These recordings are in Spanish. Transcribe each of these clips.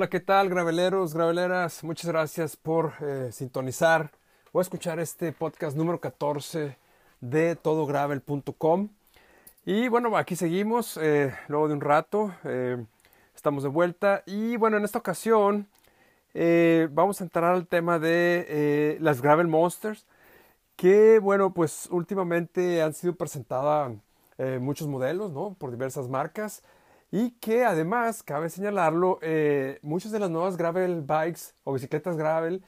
Hola, ¿qué tal, graveleros, graveleras? Muchas gracias por eh, sintonizar o escuchar este podcast número 14 de todogravel.com. Y bueno, aquí seguimos, eh, luego de un rato, eh, estamos de vuelta. Y bueno, en esta ocasión vamos a entrar al tema de las Gravel Monsters, que bueno, pues últimamente han sido presentadas muchos modelos, ¿no? Por diversas marcas. Y que además, cabe señalarlo, eh, muchas de las nuevas gravel bikes o bicicletas gravel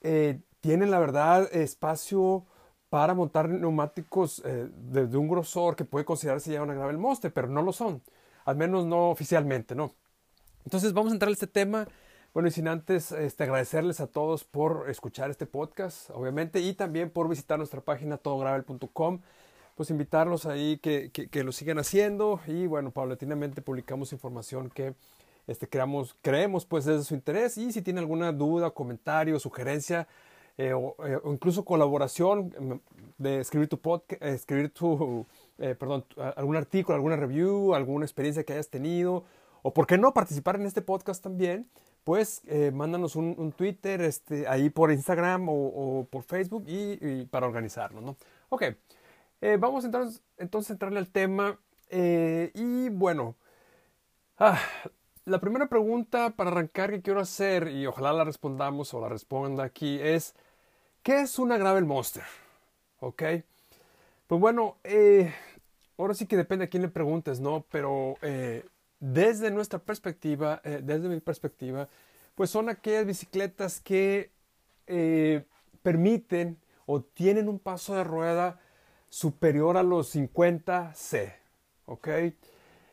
eh, tienen la verdad espacio para montar neumáticos eh, de, un grosor que puede considerarse ya una gravel monster, pero no lo son, al menos no oficialmente, ¿no? Entonces vamos a entrar a este tema, bueno, y sin antes este, agradecerles a todos por escuchar este podcast, obviamente, y también por visitar nuestra página todogravel.com pues invitarlos ahí que, que, lo sigan haciendo. Y bueno, paulatinamente publicamos información que este, creamos, creemos pues es de su interés. Y si tiene alguna duda, comentario, sugerencia eh, o, eh, o, incluso colaboración mm, de escribir tu podcast, eh, escribir tu, perdón, algún artículo, alguna review, alguna experiencia que hayas tenido o por qué no participar en este podcast también, pues mándanos un, Twitter este, ahí por Instagram o, por Facebook y, y, para organizarnos, ¿no? Ok, eh, vamos entonces, entonces a entrarle al tema. Eh, y bueno, ah, la primera pregunta para arrancar que quiero hacer, y ojalá la respondamos o la responda aquí, es, ¿qué es una Gravel Monster? ¿Ok? Pues bueno, eh, ahora sí que depende a quién le preguntes, ¿no? Pero desde nuestra perspectiva, desde mi perspectiva, pues son aquellas bicicletas que permiten o tienen un paso de rueda superior a los 50 C. ¿Ok?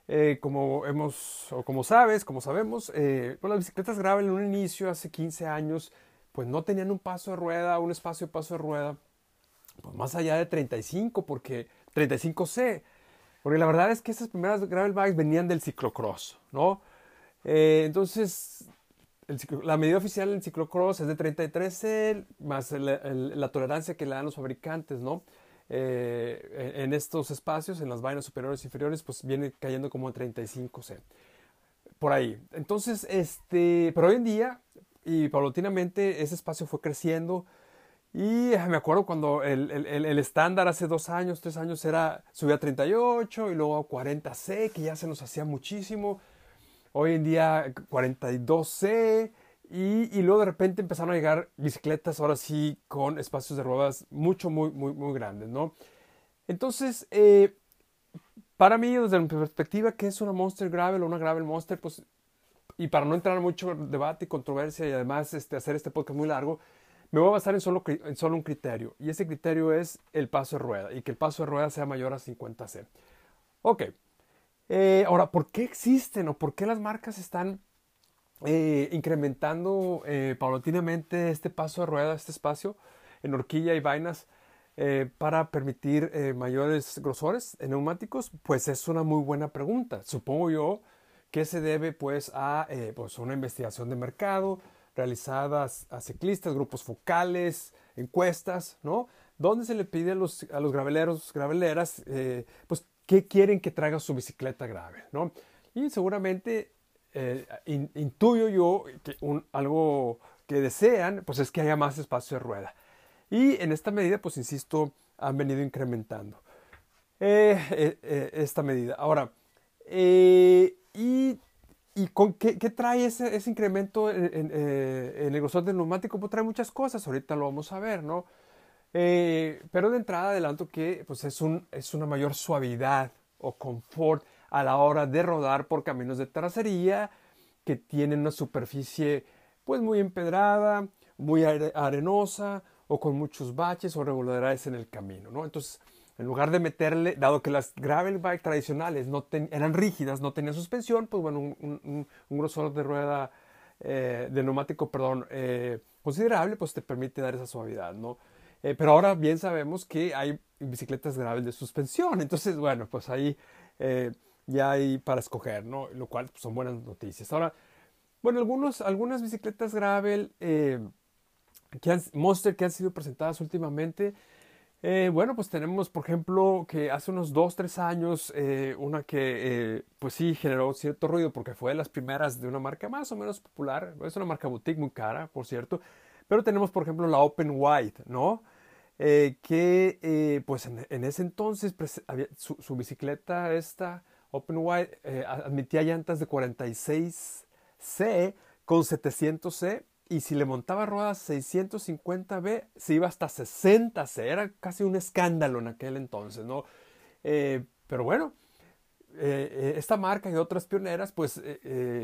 Eh, como hemos, o como sabes, como sabemos, eh, pues las bicicletas gravel en un inicio, hace 15 años, pues no tenían un paso de rueda, un espacio de paso de rueda, pues más allá de 35, porque 35C. Porque la verdad es que esas primeras gravel bikes venían del ciclocross, ¿no? Eh, entonces, la medida oficial del ciclocross es de 33C, más la tolerancia que le dan los fabricantes, ¿no? Eh, en estos espacios, en las vainas superiores e inferiores, pues viene cayendo como en 35C. Por ahí. Entonces, este, pero hoy en día, y paulatinamente, ese espacio fue creciendo. Y me acuerdo cuando el, el, estándar hace dos años, tres años era subía a 38 y luego a 40C, que ya se nos hacía muchísimo. Hoy en día 42C, y, luego de repente empezaron a llegar bicicletas, ahora sí, con espacios de ruedas mucho, muy, muy, muy grandes, ¿no? Entonces, eh, para mí, desde mi perspectiva, ¿qué es una Monster Gravel o una Gravel Monster? Pues, y para no entrar en mucho debate y controversia y además este, hacer este podcast muy largo, me voy a basar en solo, en solo un criterio. Y ese criterio es el paso de rueda y que el paso de rueda sea mayor a 50C. Ok. Eh, ahora, ¿por qué existen o por qué las marcas están eh, incrementando eh, paulatinamente este paso de rueda, este espacio en horquilla y vainas eh, para permitir mayores grosores en neumáticos? Pues es una muy buena pregunta. Supongo yo que se debe pues a pues una investigación de mercado realizada a ciclistas, grupos focales, encuestas, ¿no? Donde se le pide a los, a los graveleros, graveleras, pues qué quieren que traiga su bicicleta grave, ¿no? Y seguramente eh, intuyo yo que un, algo que desean, pues es que haya más espacio de rueda. Y en esta medida, pues insisto, han venido incrementando eh, eh, esta medida. Ahora, ¿y, y con qué, qué, trae ese, ese incremento en, el grosor del neumático? Pues trae muchas cosas, ahorita lo vamos a ver, ¿no? pero de entrada adelanto que pues es, un, es una mayor suavidad o confort a la hora de rodar por caminos de terracería que tienen una superficie pues muy empedrada, muy arenosa o con muchos baches o regularidades en el camino, ¿no? Entonces, en lugar de meterle, dado que las gravel bike tradicionales no eran rígidas, no tenían suspensión, pues bueno, un, grosor de rueda, eh, de neumático, perdón, eh, considerable, pues te permite dar esa suavidad, ¿no? Eh, pero ahora bien sabemos que hay bicicletas gravel de suspensión, entonces, bueno, pues ahí ya hay para escoger, ¿no? Lo cual pues, son buenas noticias. Ahora, bueno, algunos, algunas bicicletas gravel, eh, que han, Monster que han sido presentadas últimamente, Eh, bueno, pues tenemos, por ejemplo, que hace unos 2, 3 años, eh, una que, eh, pues sí, generó cierto ruido porque fue de las primeras de una marca más o menos popular. Es una marca boutique muy cara, por cierto. Pero tenemos, por ejemplo, la Open White, ¿no? que, pues en, ese entonces, su, su, bicicleta esta, Open White, admitía llantas de 46C con 700C y si le montaba ruedas 650B, se iba hasta 60C. Era casi un escándalo en aquel entonces, ¿no? Eh, pero bueno, eh, eh, esta marca y otras pioneras, pues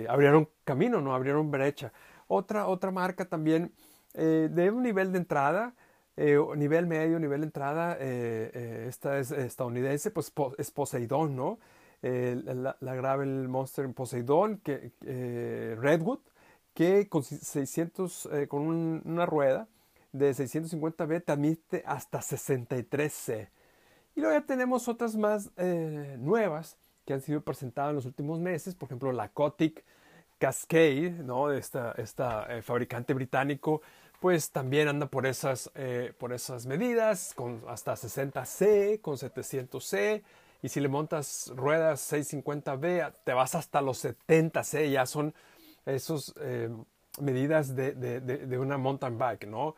abrieron camino, ¿no? Abrieron brecha. Otra, otra marca también de un nivel de entrada, nivel medio, nivel entrada, esta es estadounidense, pues es Poseidon, ¿no? La, la, Gravel Monster Poseidon, que, Redwood, que con 600, eh, con una rueda de 650B te admite hasta 63C. Y luego ya tenemos otras más eh, nuevas que han sido presentadas en los últimos meses, por ejemplo la Cotic Cascade, ¿no? esta, esta eh, fabricante británico, pues también anda por esas, por esas medidas, con hasta 60C, con 700C, y si le montas ruedas 650B, te vas hasta los 70C, ya son esas eh, medidas de, de, una mountain bike, ¿no?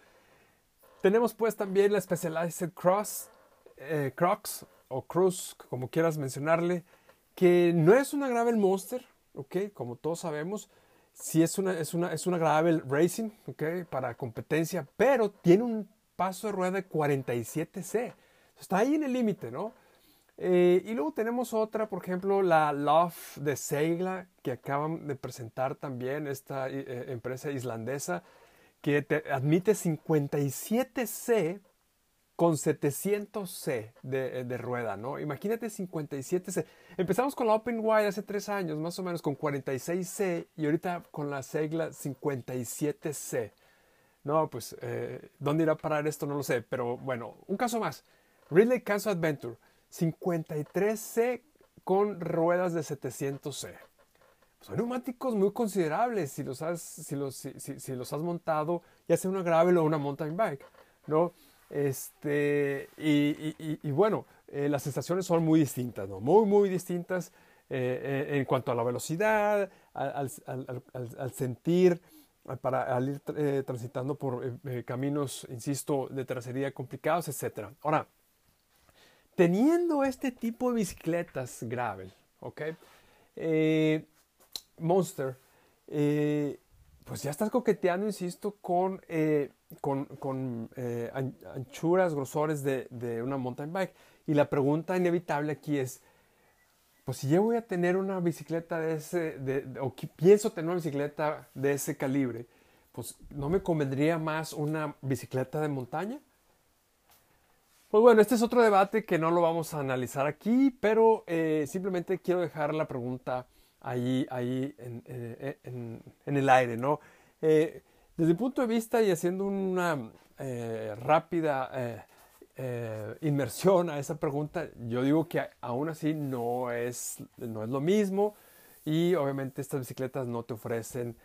Tenemos pues también la Specialized Cross, eh, Crocs o Cruise, como quieras mencionarle, que no es una Gravel Monster, ¿ok? Como todos sabemos, sí es una, es una, es una Gravel Racing, ¿ok? Para competencia, pero tiene un paso de rueda de 47C. Está ahí en el límite, ¿no? Eh, y luego tenemos otra, por ejemplo, la Love de Seigla, que acaban de presentar también esta eh, empresa islandesa, que te admite 57C con 700C de, eh, de, rueda, ¿no? Imagínate 57C. Empezamos con la Open Wide hace tres años, más o menos con 46C, y ahorita con la Seigla 57C. No, pues, ¿dónde irá a parar esto? No lo sé, pero bueno, un caso más. Ridley Kansas Adventure. 53C con ruedas de 700C. Son neumáticos muy considerables si los has, si los, si, los has montado, ya sea una gravel o una mountain bike, ¿no? Este, y, bueno, eh, las sensaciones son muy distintas, ¿no? Muy, muy distintas eh, eh, en cuanto a la velocidad, al, sentir, para al ir transitando por caminos, insisto, de tracería complicados, etc. Ahora, teniendo este tipo de bicicletas gravel, ¿ok? Eh, Monster, eh, pues ya estás coqueteando, insisto, con, eh, con, anchuras, grosores de, una mountain bike. Y la pregunta inevitable aquí es, pues si yo voy a tener una bicicleta de ese, o pienso tener una bicicleta de ese calibre, pues ¿no me convendría más una bicicleta de montaña? Pues bueno, este es otro debate que no lo vamos a analizar aquí, pero eh, simplemente quiero dejar la pregunta ahí, ahí en, eh, el aire, ¿no? Eh, desde el punto de vista y haciendo una rápida inmersión a esa pregunta, yo digo que aún así no es, no es lo mismo y obviamente estas bicicletas no te ofrecen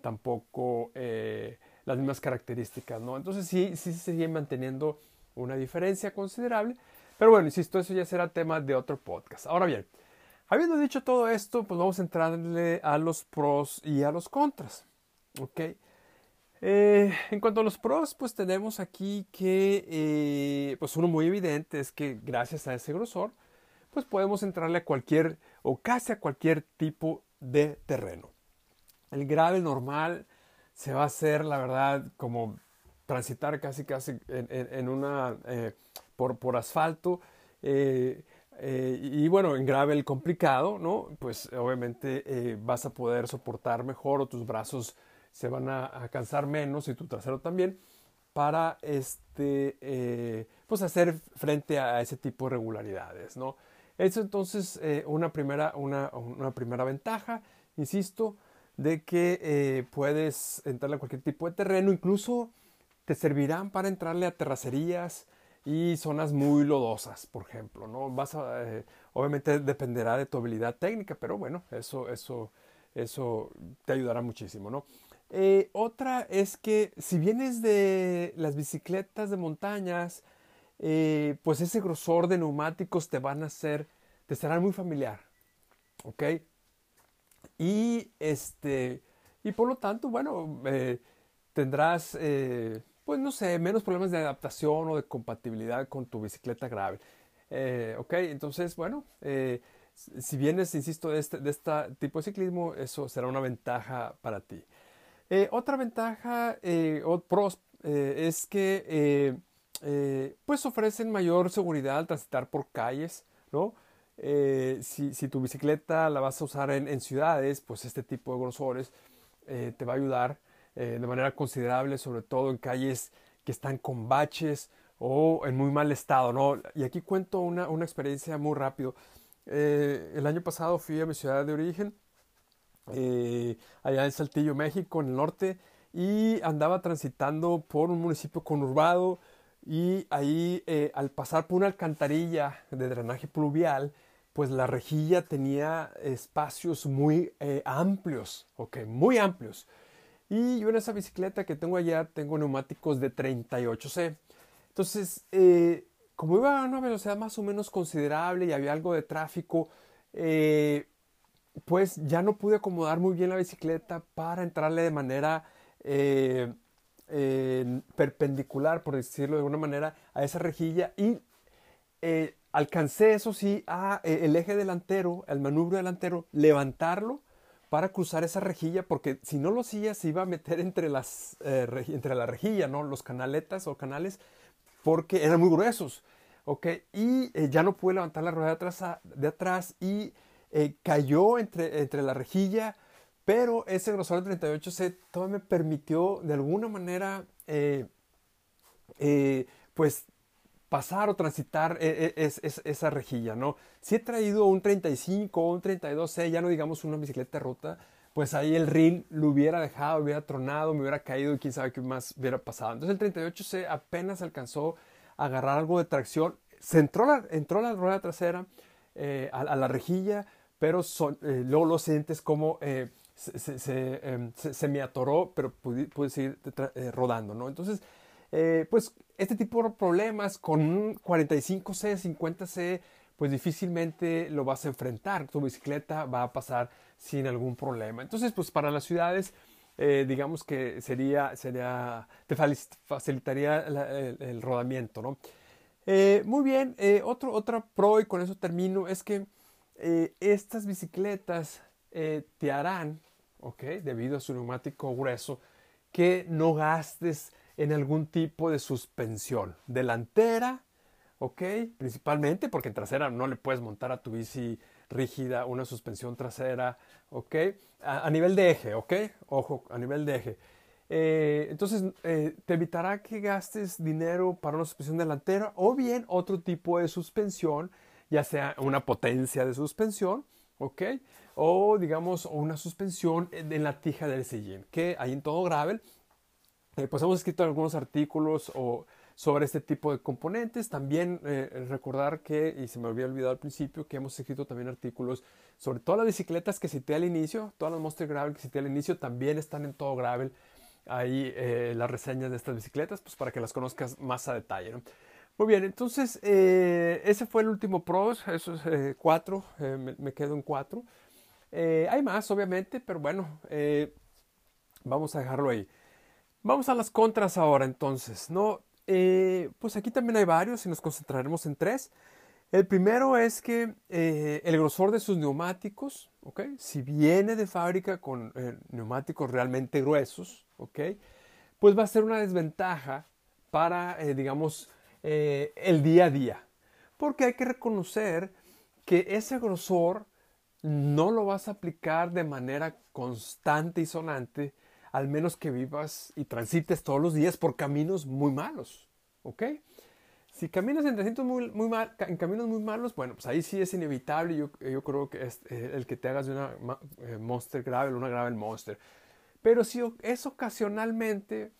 tampoco las mismas características, ¿no? Entonces sí, sí se siguen manteniendo una diferencia considerable. Pero bueno, insisto, eso ya será tema de otro podcast. Ahora bien, habiendo dicho todo esto, pues vamos a entrarle a los pros y a los contras. ¿Ok? Eh, en cuanto a los pros, pues tenemos aquí que, eh, pues uno muy evidente es que gracias a ese grosor, pues podemos entrarle a cualquier o casi a cualquier tipo de terreno. El grave normal se va a hacer, la verdad, como transitar casi casi en, una eh, por, por, asfalto eh, eh, y bueno en gravel complicado no pues obviamente vas a poder soportar mejor o tus brazos se van a, cansar menos y tu trasero también para este pues hacer frente a ese tipo de regularidades no eso entonces una primera una, una primera ventaja insisto de que puedes entrar a cualquier tipo de terreno incluso te servirán para entrarle a terracerías y zonas muy lodosas, por ejemplo, ¿no? Vas a, eh, obviamente dependerá de tu habilidad técnica, pero bueno, eso, eso, eso te ayudará muchísimo, ¿no? Eh, otra es que si vienes de las bicicletas de montañas, eh, pues ese grosor de neumáticos te van a hacer, te será muy familiar. ¿Ok? Y este, y por lo tanto, bueno, tendrás, pues no sé, menos problemas de adaptación o de compatibilidad con tu bicicleta grave. ok, entonces, bueno, si vienes, insisto, de este, de este tipo de ciclismo, eso será una ventaja para ti. otra ventaja o pros es que eh, pues ofrecen mayor seguridad al transitar por calles, ¿no? Eh, si, tu bicicleta la vas a usar en, ciudades, pues este tipo de grosores eh, te va a ayudar de manera considerable, sobre todo en calles que están con baches o en muy mal estado, ¿no? Y aquí cuento una, una experiencia muy rápido. el año pasado fui a mi ciudad de origen, allá en Saltillo, México, en el norte, y andaba transitando por un municipio conurbado, y ahí eh, al pasar por una alcantarilla de drenaje pluvial, pues la rejilla tenía espacios muy eh, amplios, ok, muy amplios. Y yo en esa bicicleta que tengo allá tengo neumáticos de 38C. Entonces, eh, como iba a una velocidad más o menos considerable y había algo de tráfico, pues ya no pude acomodar muy bien la bicicleta para entrarle de manera perpendicular, por decirlo de alguna manera, a esa rejilla y eh, alcancé, eso sí, a eh, el eje delantero, el manubrio delantero, levantarlo para cruzar esa rejilla, porque si no lo hacía se iba a meter entre, las, eh, entre la rejilla, ¿no? Los canaletas o canales, porque eran muy gruesos, ¿ok? Y ya no pude levantar la rueda de atrás, de atrás y cayó entre, entre la rejilla, pero ese grosor de 38C todavía me permitió de alguna manera, eh, eh, pues, pasar o transitar e, e, esa rejilla, ¿no? Si he traído un 35 o un 32C, ya no digamos una bicicleta rota, pues ahí el rin lo hubiera dejado, hubiera tronado, me hubiera caído y quién sabe qué más hubiera pasado. Entonces el 38C apenas alcanzó a agarrar algo de tracción, entró la, rueda trasera eh, a, la rejilla, pero luego lo sientes como Em, se, me atoró, pero pude, seguir eh, rodando, ¿no? Entonces, eh, pues este tipo de problemas con un 45C, 50C, pues difícilmente lo vas a enfrentar. Tu bicicleta va a pasar sin algún problema. Entonces, pues para las ciudades, eh, digamos que sería, sería, te facilitaría el, rodamiento, ¿no? muy bien, otro, otra pro, y con eso termino, es que estas bicicletas te harán ¿ok? Debido a su neumático grueso, que no gastes en algún tipo de suspensión delantera, ¿ok? Principalmente porque en trasera no le puedes montar a tu bici rígida una suspensión trasera, ¿ok? A, nivel de eje, ¿ok? Ojo, a nivel de eje. Eh, entonces, eh, te evitará que gastes dinero para una suspensión delantera o bien otro tipo de suspensión, ya sea una potencia de suspensión, ¿ok? o digamos una suspensión en la tija del sillín, que hay en todo gravel. Eh, pues hemos escrito algunos artículos o sobre este tipo de componentes. También eh, recordar que, y se me había olvidado al principio, que hemos escrito también artículos sobre todas las bicicletas que cité al inicio, todas las Monster Gravel que cité al inicio también están en todo gravel. Ahí eh, las reseñas de estas bicicletas, pues para que las conozcas más a detalle. Muy bien, entonces ese fue el último pros, esos cuatro, me, me, quedo en cuatro. Eh, hay más, obviamente, pero bueno, eh, vamos a dejarlo ahí. Vamos a las contras ahora, entonces, ¿no? Eh, pues aquí también hay varios y nos concentraremos en tres. El primero es que el grosor de sus neumáticos, ¿ok? Si viene de fábrica con neumáticos realmente gruesos, ¿ok? Pues va a ser una desventaja para, digamos, el día a día. Porque hay que reconocer que ese grosor no lo vas a aplicar de manera constante y sonante, al menos que vivas y transites todos los días por caminos muy malos, ¿ok? Si caminas en, muy, muy mal, en caminos muy malos, bueno, pues ahí sí es inevitable. Yo, yo creo que es eh, el que te hagas de una eh, Monster Gravel, una Gravel Monster. Pero si es ocasionalmente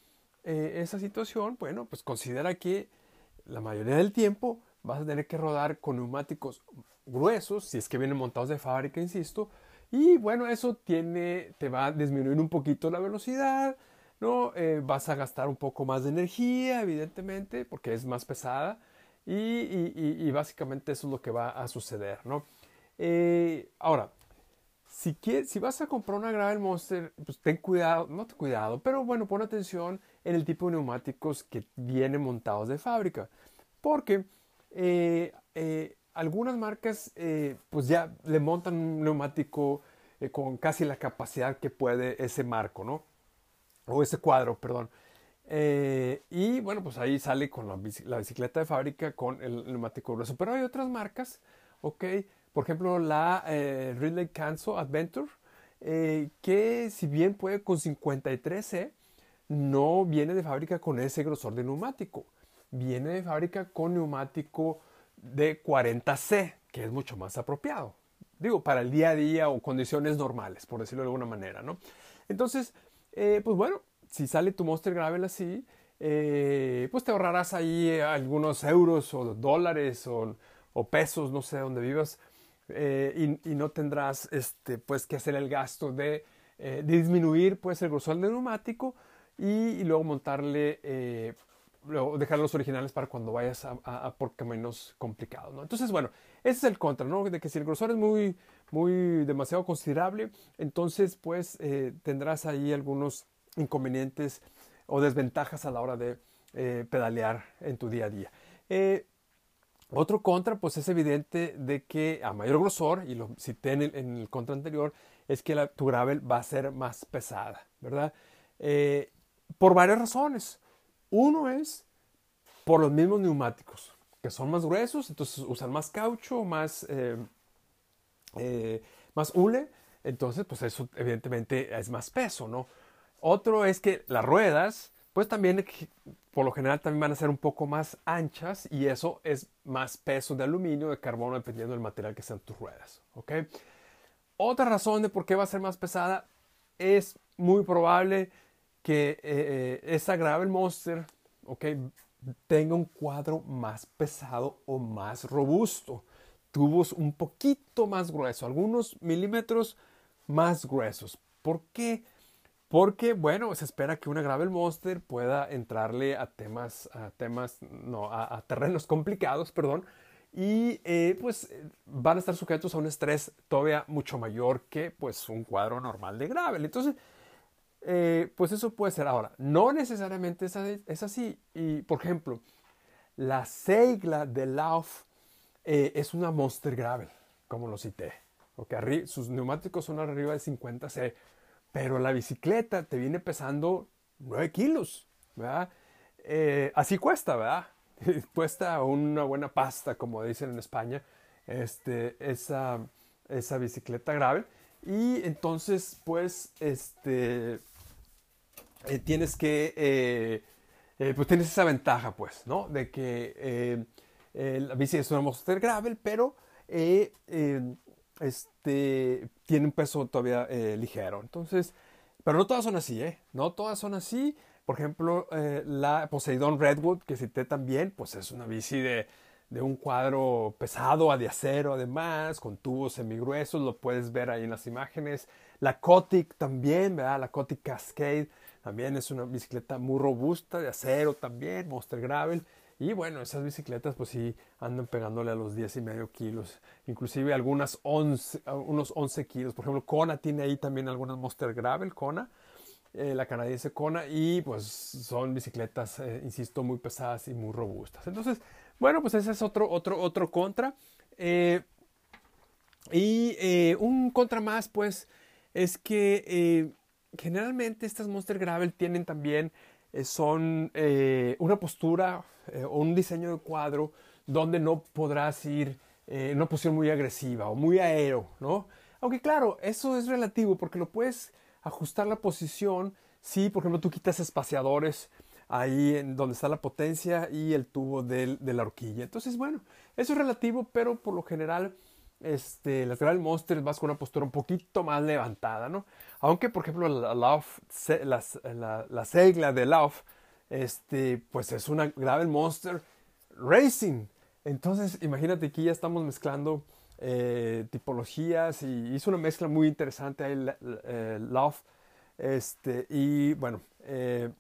eh, esa situación, bueno, pues considera que la mayoría del tiempo vas a tener que rodar con neumáticos gruesos, si es que vienen montados de fábrica, insisto, y bueno, eso tiene, te va a disminuir un poquito la velocidad, ¿no? Eh, vas a gastar un poco más de energía, evidentemente, porque es más pesada, Y, básicamente eso es lo que va a suceder, ¿no? Eh, ahora, si, si vas a comprar una Gravel Monster, pues ten cuidado, no ten cuidado, pero bueno, pon atención en el tipo de neumáticos que vienen montados de fábrica. Porque eh, algunas marcas pues ya le montan un neumático con casi la capacidad que puede ese marco, ¿no? O ese cuadro, perdón. Eh, y bueno, pues ahí sale con la, bicicleta de fábrica con el neumático grueso. Pero hay otras marcas, ok, por ejemplo la eh, Ridley Canso Adventure, eh, que si bien puede con 53C, no viene de fábrica con ese grosor de neumático. Viene de fábrica con neumático de 40C, que es mucho más apropiado. Digo, para el día a día o condiciones normales, por decirlo de alguna manera, ¿no? Entonces, pues bueno, si sale tu Monster Gravel así, eh, pues te ahorrarás ahí algunos euros o dólares o, pesos, no sé dónde vivas, eh, y, no tendrás este, pues, que hacer el gasto de, eh, disminuir pues, el grosor del neumático y, luego montarle, luego dejar los originales para cuando vayas a, por caminos complicados. Entonces, bueno, ese es el contra, ¿no? de que si el grosor es muy, muy demasiado considerable, entonces pues tendrás ahí algunos inconvenientes o desventajas a la hora de eh, pedalear en tu día a día. Eh, otro contra, pues es evidente de que a mayor grosor, y lo cité en el, contra anterior, es que tu gravel va a ser más pesada, ¿verdad? Eh, por varias razones. Uno es por los mismos neumáticos, que son más gruesos, entonces usan más caucho, más, más hule, entonces pues eso evidentemente es más peso, ¿no? Otro es que las ruedas, pues también por lo general también van a ser un poco más anchas y eso es más peso de aluminio, de carbono, dependiendo del material que sean tus ruedas. ¿ok? Otra razón de por qué va a ser más pesada es muy probable que eh, eh, esa Gravel Monster ¿ok? tenga un cuadro más pesado o más robusto. Tubos un poquito más gruesos, algunos milímetros más gruesos. ¿Por qué? Porque, bueno, se espera que una Gravel Monster pueda entrarle a temas, a temas, no, a, terrenos complicados, perdón, y eh, pues van a estar sujetos a un estrés todavía mucho mayor que pues un cuadro normal de gravel. Entonces, eh, pues eso puede ser. Ahora, no necesariamente es, así. Y, por ejemplo, la Seigla de Lauf eh, es una Monster Gravel, como lo cité. Okay, sus neumáticos son arriba de 50 C pero la bicicleta te viene pesando 9 kilos, ¿verdad? Eh, así cuesta, ¿verdad? cuesta una buena pasta, como dicen en España, este, esa, esa bicicleta grave. Y entonces, pues, este, eh, tienes que, eh, pues tienes esa ventaja, pues, ¿no? De que la bici es una Monster Gravel, pero este, tiene un peso todavía eh, ligero. Entonces, pero no todas son así, ¿eh? No todas son así. Por ejemplo, eh, la Poseidon Redwood, que cité también, pues es una bici de, de un cuadro pesado, de acero además, con tubos semigruesos, lo puedes ver ahí en las imágenes. La Cotic también, ¿verdad? La Cotic Cascade también es una bicicleta muy robusta, de acero también, Monster Gravel. Y bueno, esas bicicletas pues sí andan pegándole a los 10 y medio kilos, inclusive algunas 11, unos 11 kilos. Por ejemplo, Kona tiene ahí también algunas Monster Gravel, Kona, eh, la canadiense Kona, y pues son bicicletas, eh, insisto, muy pesadas y muy robustas. Entonces, bueno, pues ese es otro, otro, otro contra. Eh, y un contra más, pues, es que generalmente estas Monster Gravel tienen también eh, son eh, una postura eh, o un diseño de cuadro donde no podrás ir en una posición muy agresiva o muy aero, ¿no? Aunque claro, eso es relativo porque lo puedes ajustar la posición si, por ejemplo, tú quitas espaciadores ahí en donde está la potencia y el tubo de, de la horquilla. Entonces, bueno, eso es relativo, pero por lo general este, las Gravel Monsters vas con una postura un poquito más levantada, ¿no? Aunque, por ejemplo, la, la, la, segla de Love, este, pues es una Gravel Monster Racing. Entonces, imagínate que ya estamos mezclando eh, tipologías y hizo una mezcla muy interesante ahí, Love. Este, y bueno, eh,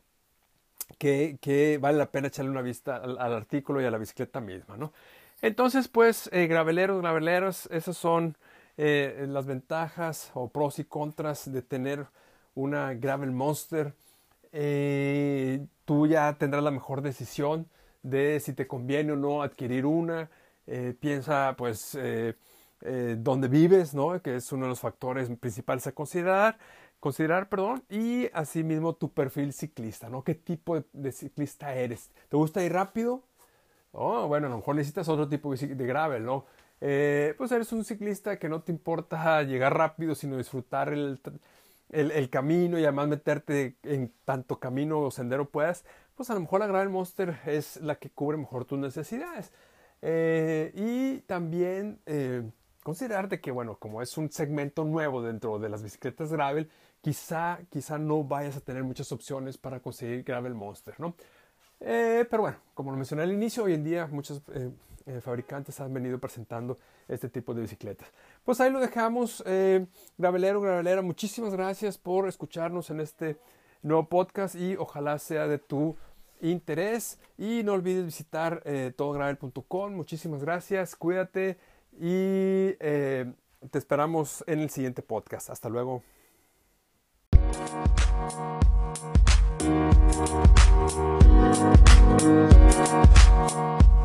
que, vale la pena echarle una vista al, artículo y a la bicicleta misma, ¿no? Entonces, pues, eh, graveleros, graveleros, esas son eh, las ventajas o pros y contras de tener una Gravel Monster. Eh, tú ya tendrás la mejor decisión de si te conviene o no adquirir una. Piensa, pues, dónde vives, ¿no? Que es uno de los factores principales a considerar considerar, perdón, y asimismo tu perfil ciclista, ¿no? ¿Qué tipo de, ciclista eres? ¿Te gusta ir rápido? Oh, bueno, a lo mejor necesitas otro tipo de, gravel, ¿no? Eh, pues eres un ciclista que no te importa llegar rápido, sino disfrutar el, el, camino y además meterte en tanto camino o sendero puedas, pues a lo mejor la Gravel Monster es la que cubre mejor tus necesidades. Eh, y también eh, considerarte que, bueno, como es un segmento nuevo dentro de las bicicletas gravel, quizá, quizá no vayas a tener muchas opciones para conseguir Gravel Monster, ¿no? Eh, pero bueno, como lo mencioné al inicio, hoy en día muchos eh, eh, fabricantes han venido presentando este tipo de bicicletas. Pues ahí lo dejamos, gravelero, gravelera, muchísimas gracias por escucharnos en este nuevo podcast y ojalá sea de tu interés. Y no olvides visitar todogravel.com, muchísimas gracias, cuídate y te esperamos en el siguiente podcast. Hasta luego. Thank you.